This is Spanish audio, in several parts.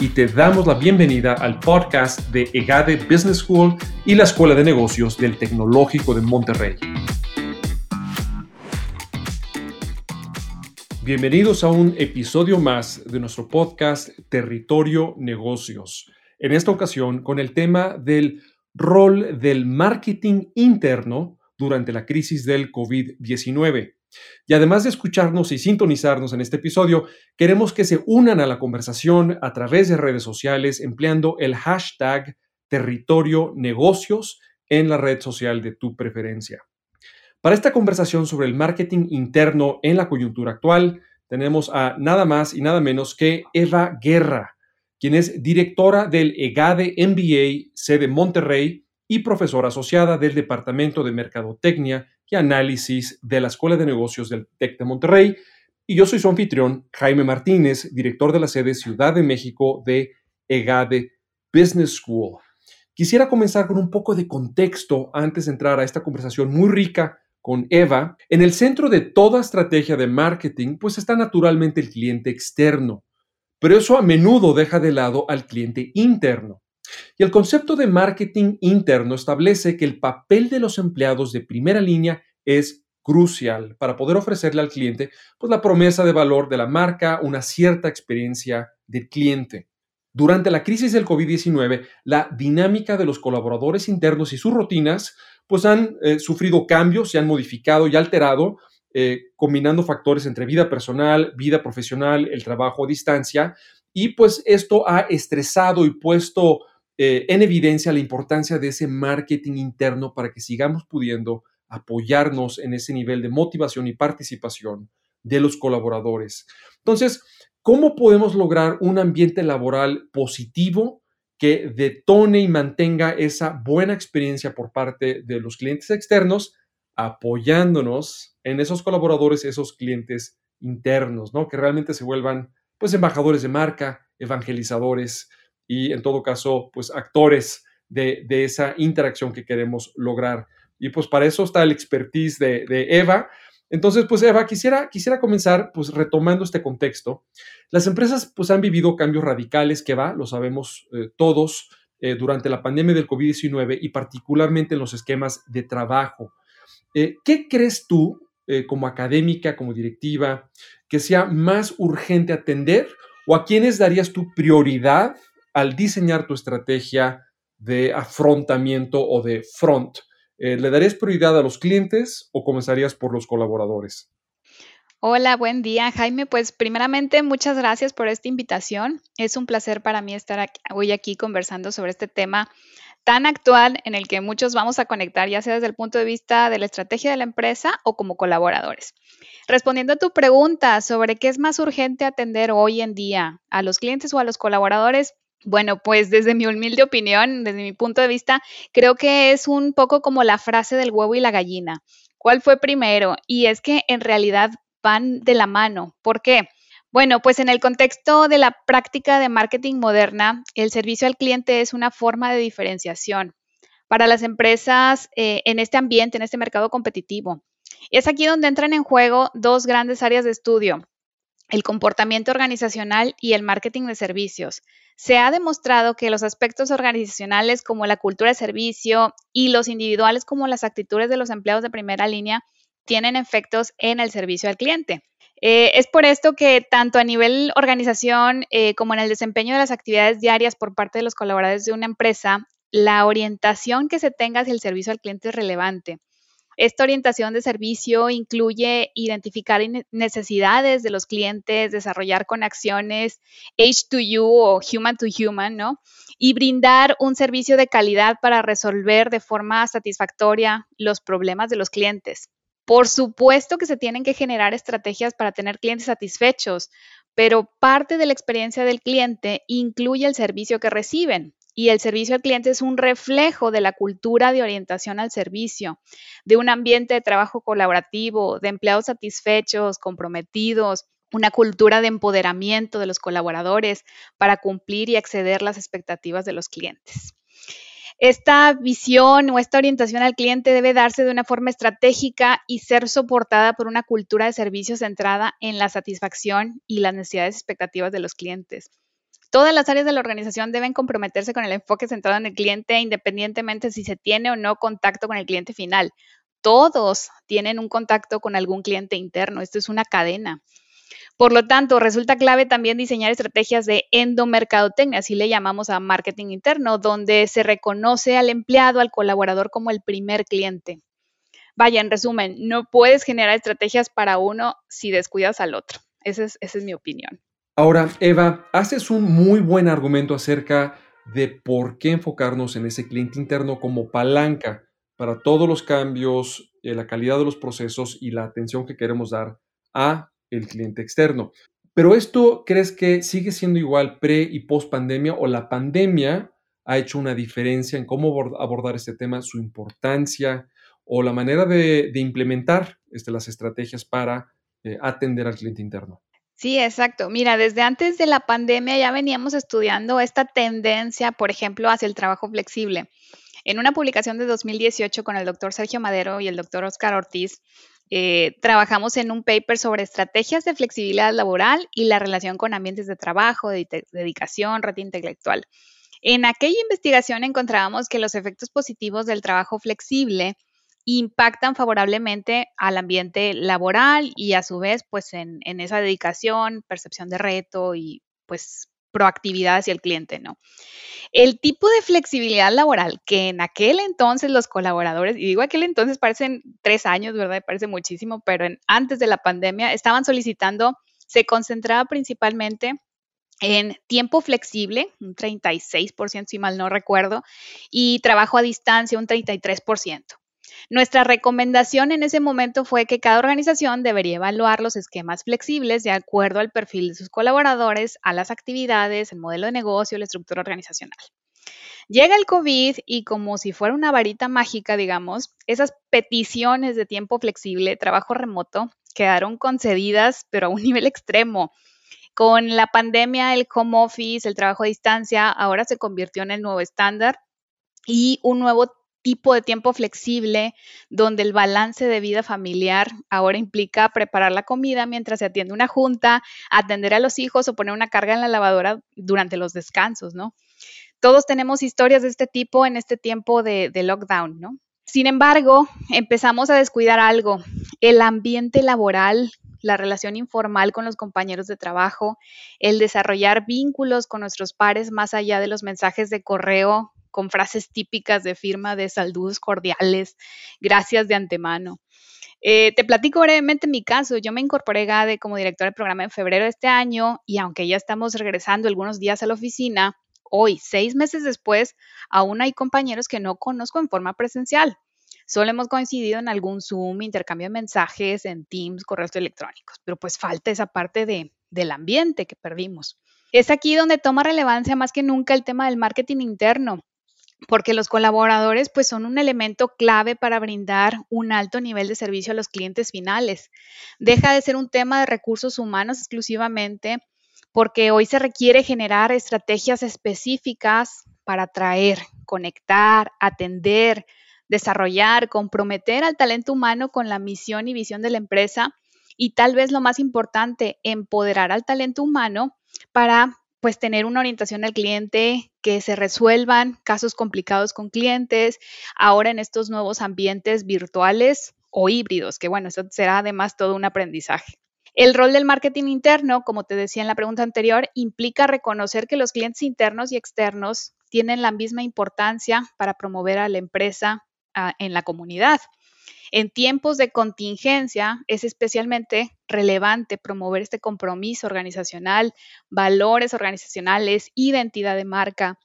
y te damos la bienvenida al podcast de EGADE Business School y la Escuela de Negocios del Tecnológico de Monterrey. Bienvenidos a un episodio más de nuestro podcast Territorio Negocios. En esta ocasión con el tema del rol del marketing interno durante la crisis del COVID-19. Y además de escucharnos y sintonizarnos en este episodio, queremos que se unan a la conversación a través de redes sociales empleando el hashtag territorio negocios en la red social de tu preferencia. Para esta conversación sobre el marketing interno en la coyuntura actual, tenemos a nada más y nada menos que Eva Guerra, quien es directora del EGADE MBA, sede Monterrey, y profesora asociada del Departamento de Mercadotecnia y Análisis de la Escuela de Negocios del TEC de Monterrey. Y yo soy su anfitrión, Jaime Martínez, director de la sede Ciudad de México de EGADE Business School. Quisiera comenzar con un poco de contexto antes de entrar a esta conversación muy rica con Eva. En el centro de toda estrategia de marketing, pues está naturalmente el cliente externo, pero eso a menudo deja de lado al cliente interno. Y el concepto de marketing interno establece que el papel de los empleados de primera línea es crucial para poder ofrecerle al cliente pues, la promesa de valor de la marca, una cierta experiencia del cliente. Durante la crisis del COVID-19, la dinámica de los colaboradores internos y sus rutinas pues han eh, sufrido cambios, se han modificado y alterado, eh, combinando factores entre vida personal, vida profesional, el trabajo a distancia, y pues esto ha estresado y puesto eh, en evidencia la importancia de ese marketing interno para que sigamos pudiendo apoyarnos en ese nivel de motivación y participación de los colaboradores. Entonces, ¿cómo podemos lograr un ambiente laboral positivo que detone y mantenga esa buena experiencia por parte de los clientes externos, apoyándonos en esos colaboradores, esos clientes internos, ¿no? Que realmente se vuelvan, pues, embajadores de marca, evangelizadores, y en todo caso, pues actores de, esa interacción que queremos lograr. Y pues para eso está el expertise de, Eva. Entonces, pues Eva, quisiera, quisiera comenzar pues retomando este contexto. Las empresas pues han vivido cambios radicales que va, lo sabemos eh, todos, eh, durante la pandemia del COVID-19 y particularmente en los esquemas de trabajo. Eh, ¿Qué crees tú como académica, como directiva, que sea más urgente atender o a quiénes darías tu prioridad al diseñar tu estrategia de afrontamiento o de front, eh, ¿le darías prioridad a los clientes o comenzarías por los colaboradores? Hola, buen día, Jaime. Pues primeramente, muchas gracias por esta invitación. Es un placer para mí estar hoy aquí conversando sobre este tema tan actual en el que muchos vamos a conectar, ya sea desde el punto de vista de la estrategia de la empresa o como colaboradores. Respondiendo a tu pregunta sobre qué es más urgente atender hoy en día, a los clientes o a los colaboradores, bueno, pues desde mi humilde opinión, desde mi punto de vista, creo que es un poco como la frase del huevo y la gallina. ¿Cuál fue primero? Y es que en realidad van de la mano. ¿Por qué? Bueno, pues en el contexto de la práctica de marketing moderna, el servicio al cliente es una forma de diferenciación para las empresas eh, en este ambiente, en este mercado competitivo. Y es aquí donde entran en juego dos grandes áreas de estudio, el comportamiento organizacional y el marketing de servicios. Se ha demostrado que los aspectos organizacionales como la cultura de servicio y los individuales como las actitudes de los empleados de primera línea tienen efectos en el servicio al cliente. Eh, es por esto que tanto a nivel organización eh, como en el desempeño de las actividades diarias por parte de los colaboradores de una empresa, la orientación que se tenga hacia el servicio al cliente es relevante. Esta orientación de servicio incluye identificar necesidades de los clientes, desarrollar conexiones H2U o human to human, ¿no? Y brindar un servicio de calidad para resolver de forma satisfactoria los problemas de los clientes. Por supuesto que se tienen que generar estrategias para tener clientes satisfechos, pero parte de la experiencia del cliente incluye el servicio que reciben y el servicio al cliente es un reflejo de la cultura de orientación al servicio, de un ambiente de trabajo colaborativo, de empleados satisfechos, comprometidos, una cultura de empoderamiento de los colaboradores para cumplir y acceder las expectativas de los clientes. Esta visión o esta orientación al cliente debe darse de una forma estratégica y ser soportada por una cultura de servicios centrada en la satisfacción y las necesidades expectativas de los clientes. Todas las áreas de la organización deben comprometerse con el enfoque centrado en el cliente independientemente si se tiene o no contacto con el cliente final. Todos tienen un contacto con algún cliente interno. Esto es una cadena. Por lo tanto, resulta clave también diseñar estrategias de endomercadotecnia, así le llamamos a marketing interno, donde se reconoce al empleado, al colaborador como el primer cliente. Vaya, en resumen, no puedes generar estrategias para uno si descuidas al otro. Esa es, esa es mi opinión. Ahora, Eva, haces un muy buen argumento acerca de por qué enfocarnos en ese cliente interno como palanca para todos los cambios, eh, la calidad de los procesos y la atención que queremos dar a el cliente externo. Pero esto, ¿crees que sigue siendo igual pre y post pandemia o la pandemia ha hecho una diferencia en cómo abordar este tema, su importancia o la manera de, implementar este, las estrategias para eh, atender al cliente interno? Sí, exacto. Mira, desde antes de la pandemia ya veníamos estudiando esta tendencia, por ejemplo, hacia el trabajo flexible. En una publicación de 2018 con el doctor Sergio Madero y el doctor Oscar Ortiz, eh, trabajamos en un paper sobre estrategias de flexibilidad laboral y la relación con ambientes de trabajo, de dedicación, red intelectual. En aquella investigación encontrábamos que los efectos positivos del trabajo flexible impactan favorablemente al ambiente laboral y a su vez pues en, esa dedicación, percepción de reto y pues proactividad hacia el cliente, ¿no? El tipo de flexibilidad laboral que en aquel entonces los colaboradores, y digo aquel entonces parecen tres años, ¿verdad? Parece muchísimo, pero antes de la pandemia estaban solicitando, se concentraba principalmente en tiempo flexible, un 36% si mal no recuerdo, y trabajo a distancia, un 33%. Nuestra recomendación en ese momento fue que cada organización debería evaluar los esquemas flexibles de acuerdo al perfil de sus colaboradores, a las actividades, el modelo de negocio, la estructura organizacional. Llega el COVID y como si fuera una varita mágica, digamos, esas peticiones de tiempo flexible, trabajo remoto, quedaron concedidas, pero a un nivel extremo. Con la pandemia, el home office, el trabajo a distancia, ahora se convirtió en el nuevo estándar y un nuevo tipo de tiempo flexible donde el balance de vida familiar ahora implica preparar la comida mientras se atiende una junta, atender a los hijos o poner una carga en la lavadora durante los descansos, ¿no? Todos tenemos historias de este tipo en este tiempo de, lockdown, ¿no? Sin embargo, empezamos a descuidar algo, el ambiente laboral, la relación informal con los compañeros de trabajo, el desarrollar vínculos con nuestros pares más allá de los mensajes de correo con frases típicas de firma de saludos cordiales, gracias de antemano. Eh, te platico brevemente mi caso. Yo me incorporé GADE como directora de programa en febrero de este año y aunque ya estamos regresando algunos días a la oficina, hoy, seis meses después, aún hay compañeros que no conozco en forma presencial. Solo hemos coincidido en algún Zoom, intercambio de mensajes, en Teams, correos electrónicos, pero pues falta esa parte de, del ambiente que perdimos. Es aquí donde toma relevancia más que nunca el tema del marketing interno porque los colaboradores pues son un elemento clave para brindar un alto nivel de servicio a los clientes finales. Deja de ser un tema de recursos humanos exclusivamente porque hoy se requiere generar estrategias específicas para atraer, conectar, atender, desarrollar, comprometer al talento humano con la misión y visión de la empresa y tal vez lo más importante, empoderar al talento humano para pues tener una orientación al cliente, que se resuelvan casos complicados con clientes, ahora en estos nuevos ambientes virtuales o híbridos, que bueno, eso será además todo un aprendizaje. El rol del marketing interno, como te decía en la pregunta anterior, implica reconocer que los clientes internos y externos tienen la misma importancia para promover a la empresa ah, en la comunidad. En tiempos de contingencia es especialmente relevante promover este compromiso organizacional, valores organizacionales, identidad de marca,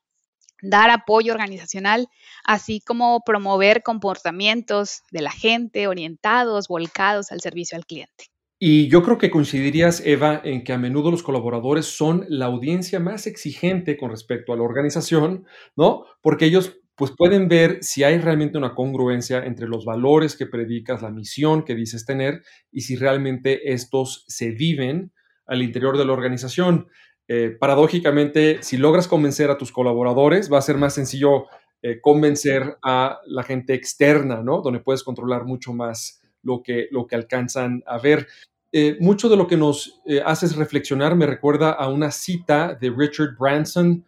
dar apoyo organizacional, así como promover comportamientos de la gente orientados, volcados al servicio al cliente. Y yo creo que coincidirías, Eva, en que a menudo los colaboradores son la audiencia más exigente con respecto a la organización, ¿no? Porque ellos pues pueden ver si hay realmente una congruencia entre los valores que predicas, la misión que dices tener y si realmente estos se viven al interior de la organización. Eh, paradójicamente, si logras convencer a tus colaboradores, va a ser más sencillo eh, convencer a la gente externa, ¿no? Donde puedes controlar mucho más lo que, lo que alcanzan a ver. Eh, mucho de lo que nos haces reflexionar me recuerda a una cita de Richard Branson,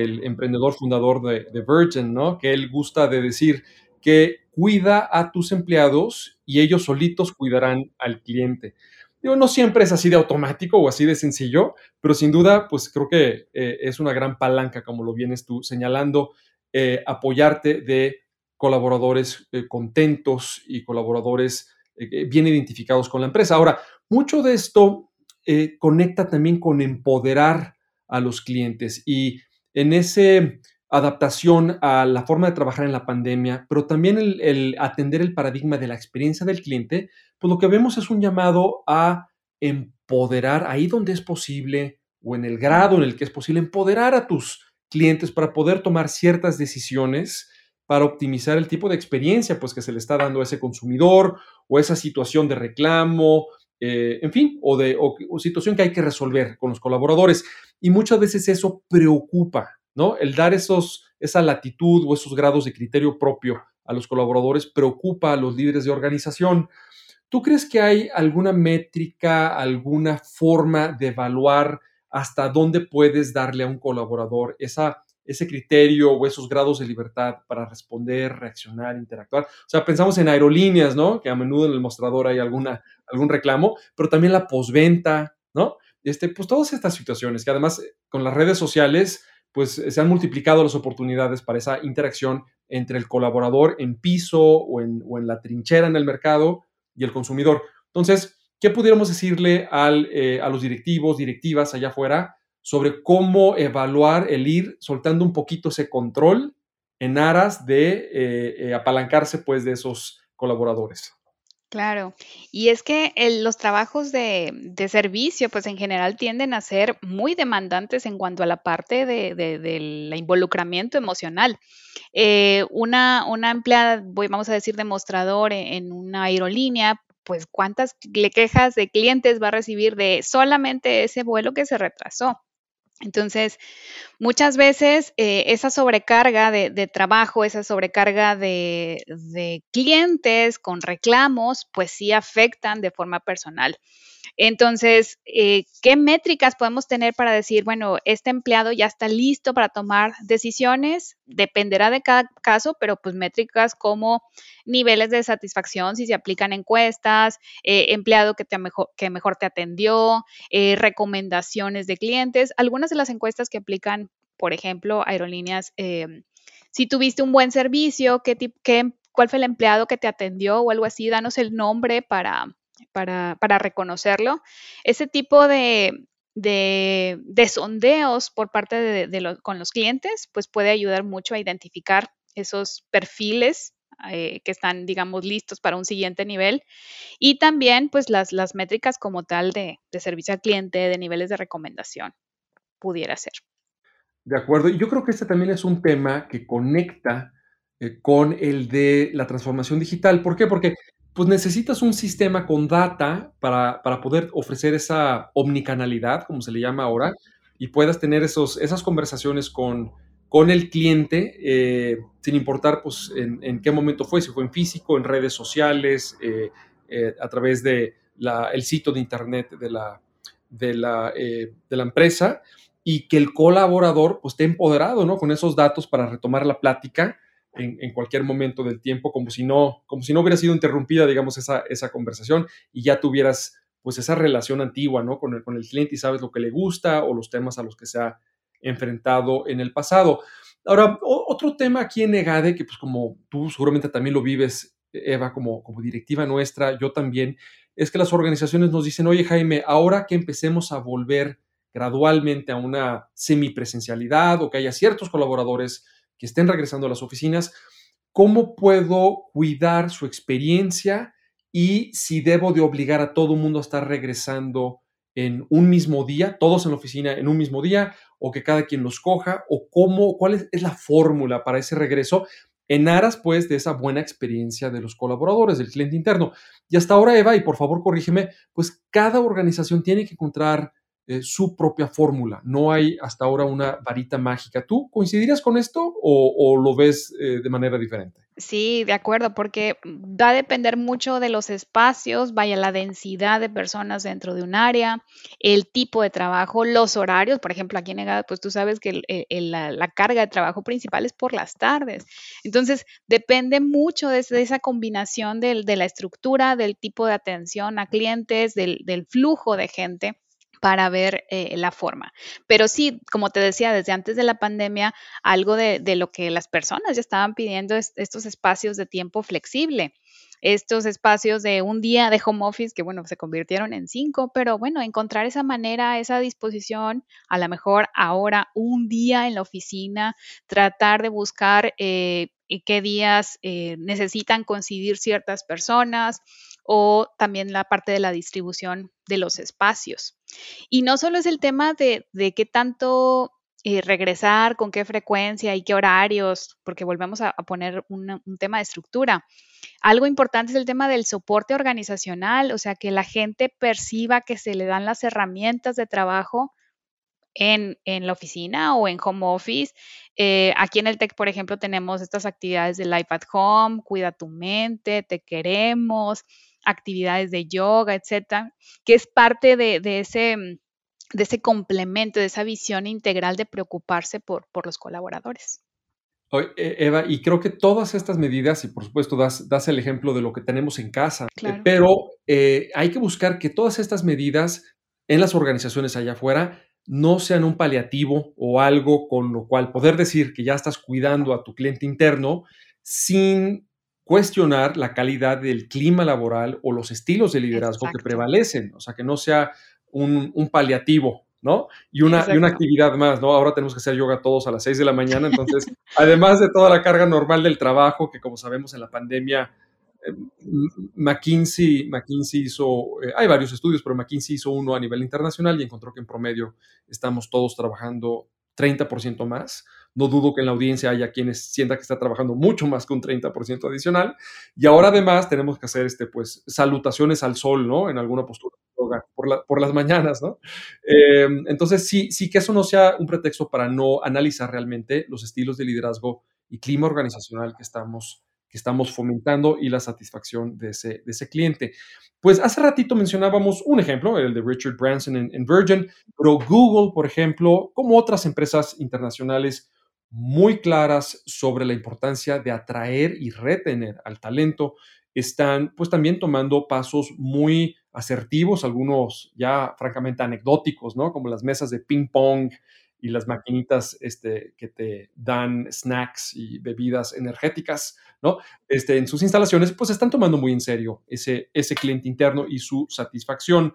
el emprendedor fundador de, Virgin, ¿no? Que él gusta de decir que cuida a tus empleados y ellos solitos cuidarán al cliente. Digo, no siempre es así de automático o así de sencillo, pero sin duda, pues creo que eh, es una gran palanca, como lo vienes tú señalando, eh, apoyarte de colaboradores eh, contentos y colaboradores bien identificados con la empresa. Ahora, mucho de esto conecta también con empoderar a los clientes y en esa adaptación a la forma de trabajar en la pandemia, pero también el, atender el paradigma de la experiencia del cliente, pues lo que vemos es un llamado a empoderar ahí donde es posible o en el grado en el que es posible, empoderar a tus clientes para poder tomar ciertas decisiones para optimizar el tipo de experiencia pues, que se le está dando a ese consumidor o esa situación de reclamo, eh, en fin, o de o situación que hay que resolver con los colaboradores. Y muchas veces eso preocupa, ¿no? El dar esos, esa latitud o esos grados de criterio propio a los colaboradores preocupa a los líderes de organización. ¿Tú crees que hay alguna métrica, alguna forma de evaluar hasta dónde puedes darle a un colaborador esa, ese criterio o esos grados de libertad para responder, reaccionar, interactuar? O sea, pensamos en aerolíneas, ¿no? Que a menudo en el mostrador hay alguna, algún reclamo, pero también la posventa, ¿no? Este, pues todas estas situaciones que además eh, con las redes sociales pues se han multiplicado las oportunidades para esa interacción entre el colaborador en piso o en, la trinchera en el mercado y el consumidor. Entonces, ¿qué pudiéramos decirle eh, a los directivos, directivas allá afuera sobre cómo evaluar el ir soltando un poquito ese control en aras de eh, apalancarse pues de esos colaboradores? Claro, y es que los trabajos de, servicio, pues en general tienden a ser muy demandantes en cuanto a la parte de, del involucramiento emocional. Eh, una, una empleada, voy, vamos a decir, demostrador en, en una aerolínea, pues cuántas quejas de clientes va a recibir de solamente ese vuelo que se retrasó. Entonces, muchas veces eh, esa sobrecarga de, trabajo, esa sobrecarga de, de, clientes con reclamos, pues sí afectan de forma personal. Entonces, eh, ¿qué métricas podemos tener para decir, bueno, este empleado ya está listo para tomar decisiones? Dependerá de cada caso, pero pues métricas como niveles de satisfacción, si se aplican encuestas, eh, empleado que, te mejor, que mejor te atendió, eh, recomendaciones de clientes, algunas de las encuestas que aplican, por ejemplo, aerolíneas, si tuviste un buen servicio, ¿qué, qué, cuál fue el empleado que te atendió o algo así, danos el nombre para para, reconocerlo. Ese tipo de, de, sondeos por parte de, con los clientes, pues puede ayudar mucho a identificar esos perfiles eh, que están, digamos, listos para un siguiente nivel. Y también, pues, las, las métricas como tal de, servicio al cliente, de niveles de recomendación, pudiera ser. De acuerdo. Y yo creo que este también es un tema que conecta eh, con el de la transformación digital. ¿Por qué? Porque pues necesitas un sistema con data para, poder ofrecer esa omnicanalidad, como se le llama ahora, y puedas tener esos, esas conversaciones con, con el cliente, eh, sin importar pues, en, qué momento fue, si fue en físico, en redes sociales, eh, eh, a través del el sitio de internet de la, de la, de la empresa, y que el colaborador pues, esté empoderado ¿no? con esos datos para retomar la plática en, cualquier momento del tiempo, como si no, como si no hubiera sido interrumpida, digamos, esa, esa conversación y ya tuvieras pues esa relación antigua, ¿no? Con el, con el cliente y sabes lo que le gusta o los temas a los que se ha enfrentado en el pasado. Ahora, otro tema aquí en EGADE, que pues como tú seguramente también lo vives, Eva, como, como directiva nuestra, yo también, es que las organizaciones nos dicen, oye Jaime, ahora que empecemos a volver gradualmente a una semipresencialidad o que haya ciertos colaboradores que estén regresando a las oficinas, ¿cómo puedo cuidar su experiencia y si debo de obligar a todo el mundo a estar regresando en un mismo día, todos en la oficina en un mismo día, o que cada quien los coja, o cómo, cuál es, es la fórmula para ese regreso en aras pues de esa buena experiencia de los colaboradores, del cliente interno. Y hasta ahora, Eva, y por favor corrígeme, pues cada organización tiene que encontrar eh, su propia fórmula. No hay hasta ahora una varita mágica. ¿Tú coincidirías con esto o, lo ves eh, de manera diferente? Sí, de acuerdo, porque va a depender mucho de los espacios, vaya la densidad de personas dentro de un área, el tipo de trabajo, los horarios. Por ejemplo, aquí en Egada, pues tú sabes que la, carga de trabajo principal es por las tardes. Entonces, depende mucho de, esa combinación de la estructura, del tipo de atención a clientes, del flujo de gente para ver eh, la forma. Pero sí, como te decía, desde antes de la pandemia, algo de, lo que las personas ya estaban pidiendo es estos espacios de tiempo flexible estos espacios de un día de home office que, bueno, se convirtieron en cinco, pero bueno, encontrar esa manera, esa disposición, a lo mejor ahora un día en la oficina, tratar de buscar eh, qué días eh, necesitan coincidir ciertas personas o también la parte de la distribución de los espacios. Y no solo es el tema de, qué tanto eh, regresar, con qué frecuencia y qué horarios, porque volvemos a, poner un, tema de estructura. Algo importante es el tema del soporte organizacional, o sea, que la gente perciba que se le dan las herramientas de trabajo en, la oficina o en home office. Eh, aquí en el TEC, por ejemplo, tenemos estas actividades de Life at Home, Cuida tu mente, Te queremos, actividades de yoga, etcétera, que es parte de, ese, de ese complemento, de esa visión integral de preocuparse por, por los colaboradores. E, Eva, y creo que todas estas medidas, y por supuesto das, das el ejemplo de lo que tenemos en casa, eh, pero eh, hay que buscar que todas estas medidas en las organizaciones allá afuera no sean un paliativo o algo con lo cual poder decir que ya estás cuidando a tu cliente interno sin cuestionar la calidad del clima laboral o los estilos de liderazgo que prevalecen, o sea, que no sea un, paliativo, ¿no? Y una, y una, actividad más, ¿no? Ahora tenemos que hacer yoga todos a las 6 de la mañana, entonces, además de toda la carga normal del trabajo, que como sabemos en la pandemia, eh, McKinsey, McKinsey hizo, eh, hay varios estudios, pero McKinsey hizo uno a nivel internacional y encontró que en promedio estamos todos trabajando 30% más. No dudo que en la audiencia haya quienes sientan que está trabajando mucho más que un 30% adicional. Y ahora además tenemos que hacer este, pues, salutaciones al sol, ¿no? En alguna postura por, por las mañanas, ¿no? Eh, entonces, sí, sí que eso no sea un pretexto para no analizar realmente los estilos de liderazgo y clima organizacional que estamos, que estamos fomentando y la satisfacción de ese, de ese cliente. Pues hace ratito mencionábamos un ejemplo, el de Richard Branson en Virgin, pero Google, por ejemplo, como otras empresas internacionales, muy claras sobre la importancia de atraer y retener al talento, están pues también tomando pasos muy asertivos, algunos ya francamente anecdóticos, ¿no? Como las mesas de ping pong y las maquinitas este, que te dan snacks y bebidas energéticas, ¿no? Este, en sus instalaciones, pues están tomando muy en serio ese, ese cliente interno y su satisfacción.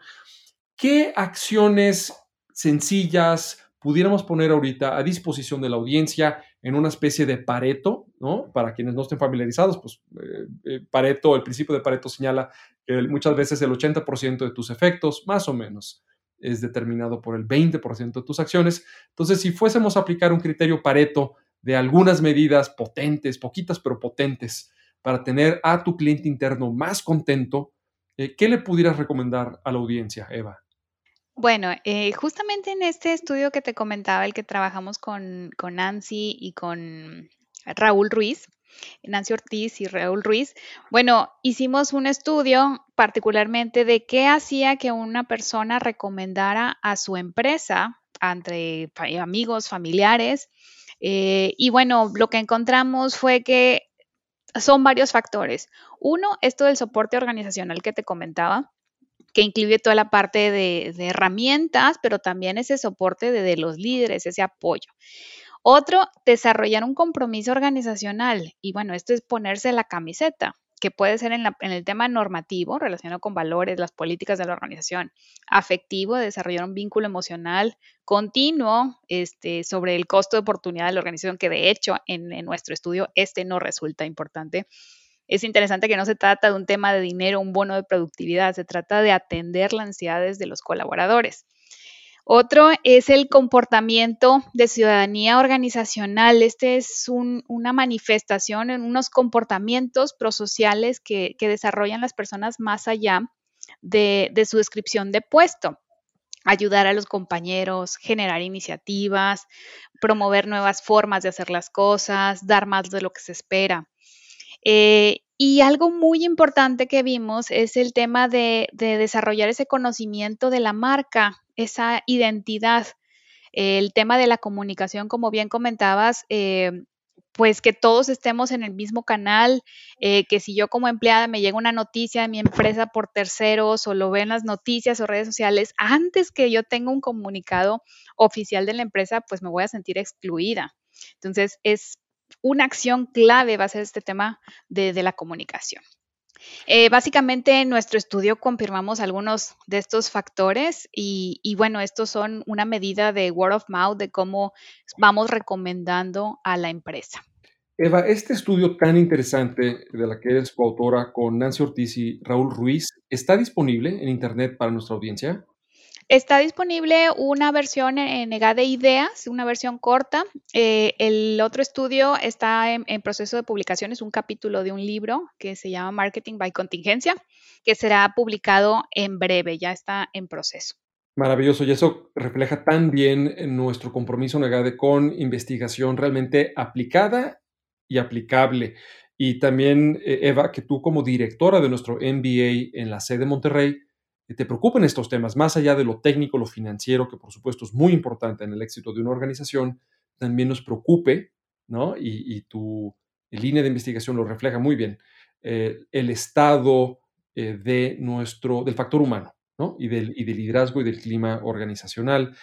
¿Qué acciones sencillas, pudiéramos poner ahorita a disposición de la audiencia en una especie de Pareto, ¿no? Para quienes no estén familiarizados, pues eh, eh, Pareto, el principio de Pareto señala que muchas veces el 80% de tus efectos, más o menos, es determinado por el 20% de tus acciones. Entonces, si fuésemos a aplicar un criterio Pareto de algunas medidas potentes, poquitas pero potentes, para tener a tu cliente interno más contento, eh, ¿qué le pudieras recomendar a la audiencia, Eva? Bueno, eh, justamente en este estudio que te comentaba, el que trabajamos con, Nancy y con Raúl Ruiz, Nancy Ortiz y Raúl Ruiz, bueno, hicimos un estudio particularmente de qué hacía que una persona recomendara a su empresa entre amigos, familiares. Eh, y bueno, lo que encontramos fue que son varios factores. Uno, esto del soporte organizacional que te comentaba que incluye toda la parte de, herramientas, pero también ese soporte de, los líderes, ese apoyo. Otro, desarrollar un compromiso organizacional. Y bueno, esto es ponerse la camiseta, que puede ser en, el tema normativo, relacionado con valores, las políticas de la organización, afectivo, desarrollar un vínculo emocional continuo este, sobre el costo de oportunidad de la organización, que de hecho en nuestro estudio este no resulta importante es interesante que no se trata de un tema de dinero, un bono de productividad, se trata de atender las necesidades de los colaboradores. Otro es el comportamiento de ciudadanía organizacional. Este es una manifestación en unos comportamientos prosociales que, desarrollan las personas más allá de su descripción de puesto ayudar a los compañeros, generar iniciativas, promover nuevas formas de hacer las cosas, dar más de lo que se espera. Eh, y algo muy importante que vimos es el tema de, desarrollar ese conocimiento de la marca, esa identidad. El tema de la comunicación, como bien comentabas, eh, pues que todos estemos en el mismo canal, eh, que si yo como empleada me llega una noticia de mi empresa por terceros o lo ven las noticias o redes sociales, antes que yo tenga un comunicado oficial de la empresa, pues me voy a sentir excluida. Entonces, es una acción clave va a ser este tema de, la comunicación. Eh, básicamente en nuestro estudio confirmamos algunos de estos factores y, y, bueno, estos son una medida de word of mouth de cómo vamos recomendando a la empresa. Eva, este estudio tan interesante de la que eres coautora con Nancy Ortiz y Raúl Ruiz, ¿está disponible en Internet para nuestra audiencia? Está disponible una versión en EGA de ideas, una versión corta. Eh, el otro estudio está en, proceso de publicación, es un capítulo de un libro que se llama Marketing by Contingencia, que será publicado en breve, ya está en proceso. Maravilloso, y eso refleja tan bien nuestro compromiso en EGADE con investigación realmente aplicada y aplicable. Y también, eh, Eva, que tú como directora de nuestro MBA en la sede de Monterrey, te preocupen estos temas, más allá de lo técnico, lo financiero, que por supuesto es muy importante en el éxito de una organización, también nos preocupe, ¿no? Y, tu línea de investigación lo refleja muy bien, eh, el estado eh, de nuestro, del factor humano, ¿no? Y del, y del liderazgo y del clima organizacional.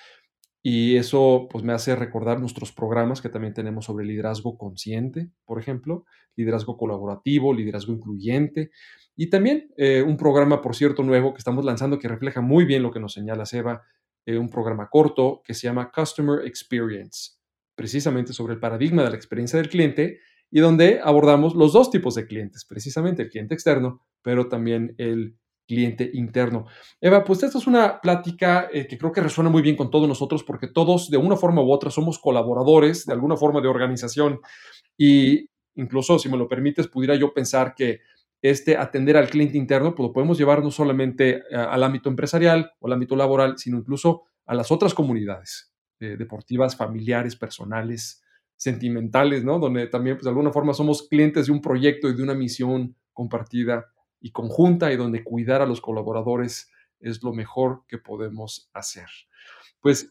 Y eso pues me hace recordar nuestros programas que también tenemos sobre liderazgo consciente, por ejemplo, liderazgo colaborativo, liderazgo incluyente. Y también eh, un programa, por cierto, nuevo que estamos lanzando que refleja muy bien lo que nos señala Seba, eh, un programa corto que se llama Customer Experience, precisamente sobre el paradigma de la experiencia del cliente y donde abordamos los dos tipos de clientes, precisamente el cliente externo, pero también el cliente interno. Eva, pues esta es una plática eh, que creo que resuena muy bien con todos nosotros porque todos de una forma u otra somos colaboradores de alguna forma de organización y incluso, si me lo permites, pudiera yo pensar que este atender al cliente interno, pues lo podemos llevar no solamente al ámbito empresarial o al ámbito laboral, sino incluso a las otras comunidades eh, deportivas, familiares, personales, sentimentales, ¿no? Donde también, pues de alguna forma somos clientes de un proyecto y de una misión compartida y conjunta y donde cuidar a los colaboradores es lo mejor que podemos hacer. Pues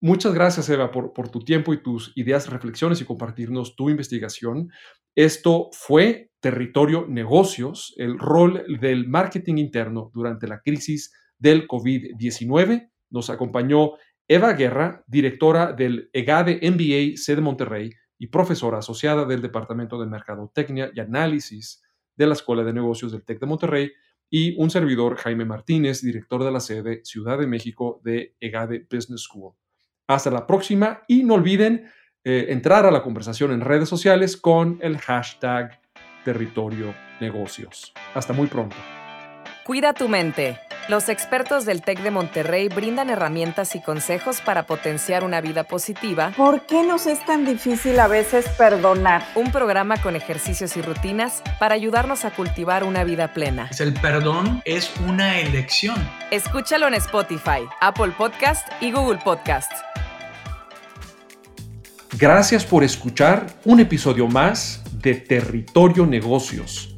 muchas gracias, Eva, por, tu tiempo y tus ideas, reflexiones y compartirnos tu investigación. Esto fue Territorio Negocios, el rol del marketing interno durante la crisis del COVID-19. Nos acompañó Eva Guerra, directora del EGADE MBA sede Monterrey y profesora asociada del Departamento de Mercadotecnia y Análisis de la Escuela de Negocios del TEC de Monterrey, y un servidor, Jaime Martínez, director de la sede Ciudad de México de EGADE Business School. Hasta la próxima y no olviden eh, entrar a la conversación en redes sociales con el hashtag Territorio Negocios. Hasta muy pronto. Cuida tu mente. Los expertos del TEC de Monterrey brindan herramientas y consejos para potenciar una vida positiva. ¿Por qué nos es tan difícil a veces perdonar? Un programa con ejercicios y rutinas para ayudarnos a cultivar una vida plena. El perdón es una elección. Escúchalo en Spotify, Apple Podcast y Google Podcast. Gracias por escuchar un episodio más de Territorio Negocios